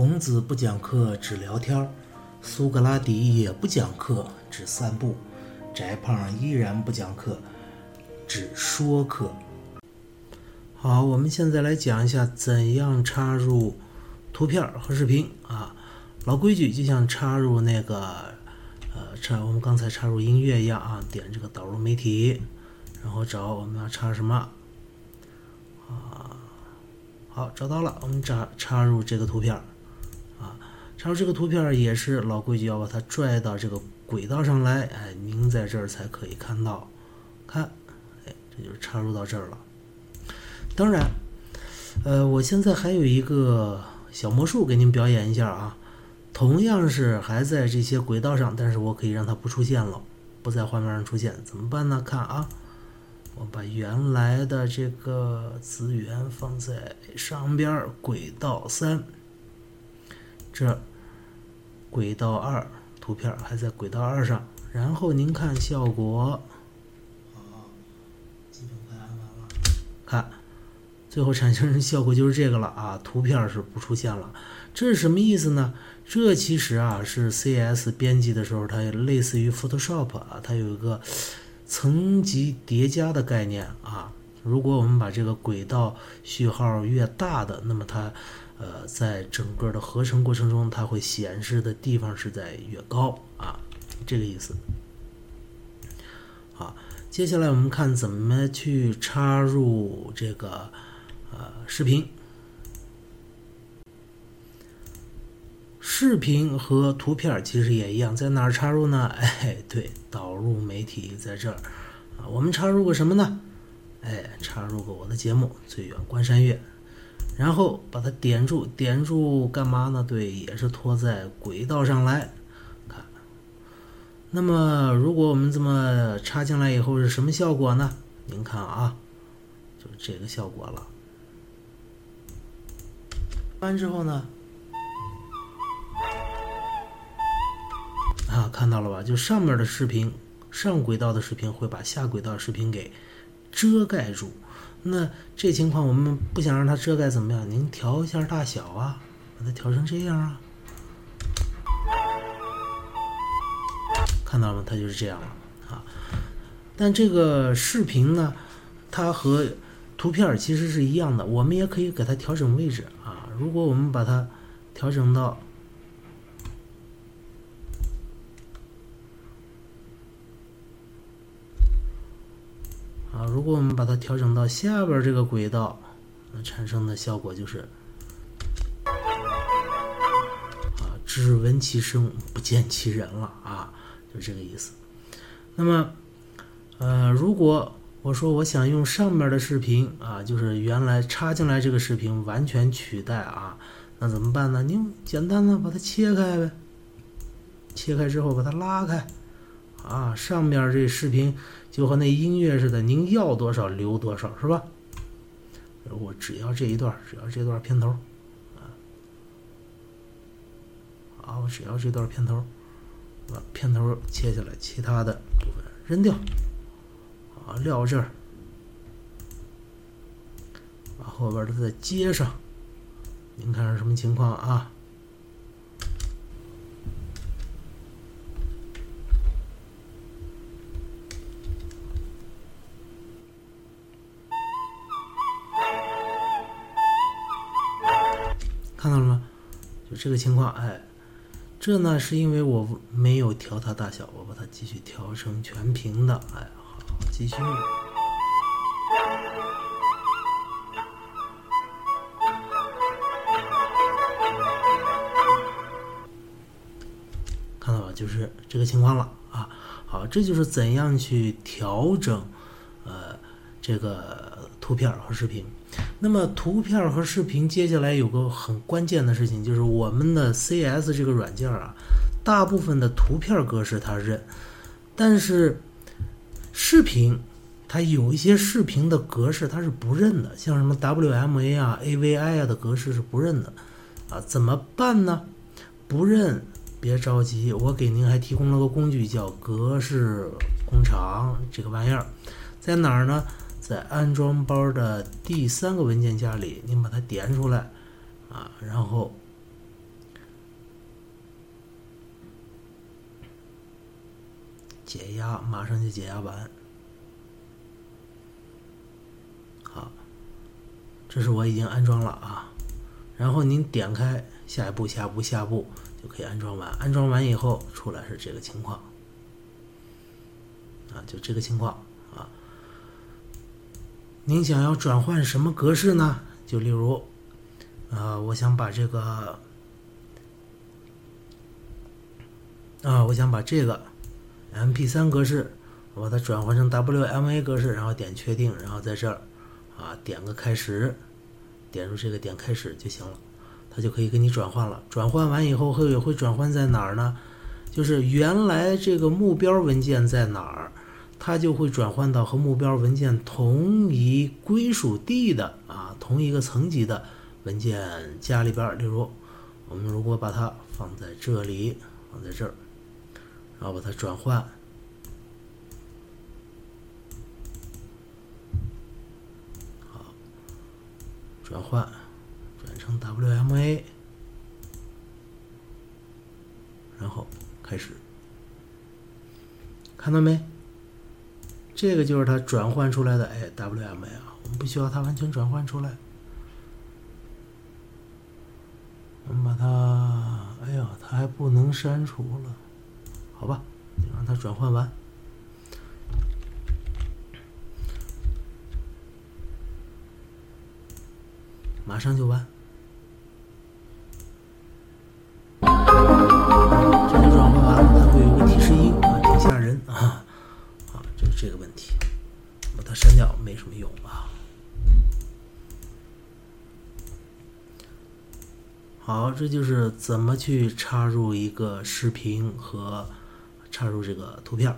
孔子不讲课，只聊天儿；苏格拉底也不讲课，只散步；翟胖依然不讲课，只说课。好，我们现在来讲一下怎样插入图片和视频啊。老规矩，就像插入那个呃插我们刚才插入音乐一样啊，点这个导入媒体，然后找我们要插什么啊？好，找到了，我们插插入这个图片插入这个图片也是老规矩，要把它拽到这个轨道上来，哎，拧在这儿才可以看到，看，哎，这就是插入到这儿了。当然，呃，我现在还有一个小魔术给您表演一下啊。同样是还在这些轨道上，但是我可以让它不出现了，不在画面上出现，怎么办呢？看啊，我把原来的这个资源放在上边，轨道三，这轨道二图片还在轨道二上，然后您看效果，基本快按完了，看，最后产生的效果就是这个了啊，图片是不出现了，这是什么意思呢？这其实啊是 CS 编辑的时候，它类似于 Photoshop 啊，它有一个层级叠加的概念啊。如果我们把这个轨道序号越大的，那么它呃在整个的合成过程中，它会显示的地方是在越高啊，这个意思。好，接下来我们看怎么去插入这个呃视频。视频和图片其实也一样，在哪儿插入呢？哎，对，导入媒体在这儿啊。我们插入个什么呢？哎，插入个我的节目《最远关山月》，然后把它点住，点住干嘛呢？对，也是拖在轨道上来看。那么，如果我们这么插进来以后是什么效果呢？您看啊，就是这个效果了。完之后呢？啊，看到了吧？就上面的视频，上轨道的视频会把下轨道视频给遮盖住。那这情况我们不想让它遮盖，怎么样？您调一下大小啊，把它调成这样啊。看到了吗？它就是这样了啊。但这个视频呢，它和图片其实是一样的，我们也可以给它调整位置啊。如果我们把它调整到。啊，如果我们把它调整到下边这个轨道，那产生的效果就是，啊，只闻其声不见其人了啊，就这个意思。那么，呃，如果我说我想用上面的视频啊，就是原来插进来这个视频完全取代啊，那怎么办呢？您简单的把它切开呗，切开之后把它拉开。啊，上面这视频就和那音乐似的，您要多少留多少，是吧？我只要这一段，只要这段片头，啊，好，我只要这段片头，把片头切下来，其他的部分扔掉，啊，撂这儿，把后边的再接上，您看是什么情况啊？看到了吗？就这个情况，哎，这呢是因为我没有调它大小，我把它继续调成全屏的，哎，好，继续。看到了？就是这个情况了啊。好，这就是怎样去调整，呃，这个图片和视频。那么图片和视频，接下来有个很关键的事情，就是我们的 CS 这个软件啊，大部分的图片格式它认，但是视频它有一些视频的格式它是不认的，像什么 WMA 啊、AVI 啊的格式是不认的，啊，怎么办呢？不认别着急，我给您还提供了个工具叫格式工厂，这个玩意儿在哪儿呢？在安装包的第三个文件夹里你把它点出来啊然后解压马上就解压完。好这是我已经安装了啊。然后您点开下一步下一步下一步就可以安装完。安装完以后出来是这个情况。啊就这个情况。您想要转换什么格式呢？就例如，啊，我想把这个，啊，我想把这个 MP3 格式，我把它转换成 WMA 格式，然后点确定，然后在这儿，啊，点个开始。点入这个点开始就行了，它就可以给你转换了。转换完以后会会转换在哪儿呢？就是原来这个目标文件在哪儿，它就会转换到和目标文件同一归属地的啊，同一个层级的文件夹里边。例如，我们如果把它放在这里，放在这儿，然后把它转换。转换，转成 WMA，然后开始，看到没？这个就是它转换出来的哎 WMA 啊，我们不需要它完全转换出来，我们把它，哎呀，它还不能删除了，好吧，就让它转换完。马上就完，删掉没什么用啊。好，这就是怎么去插入一个视频和插入这个图片。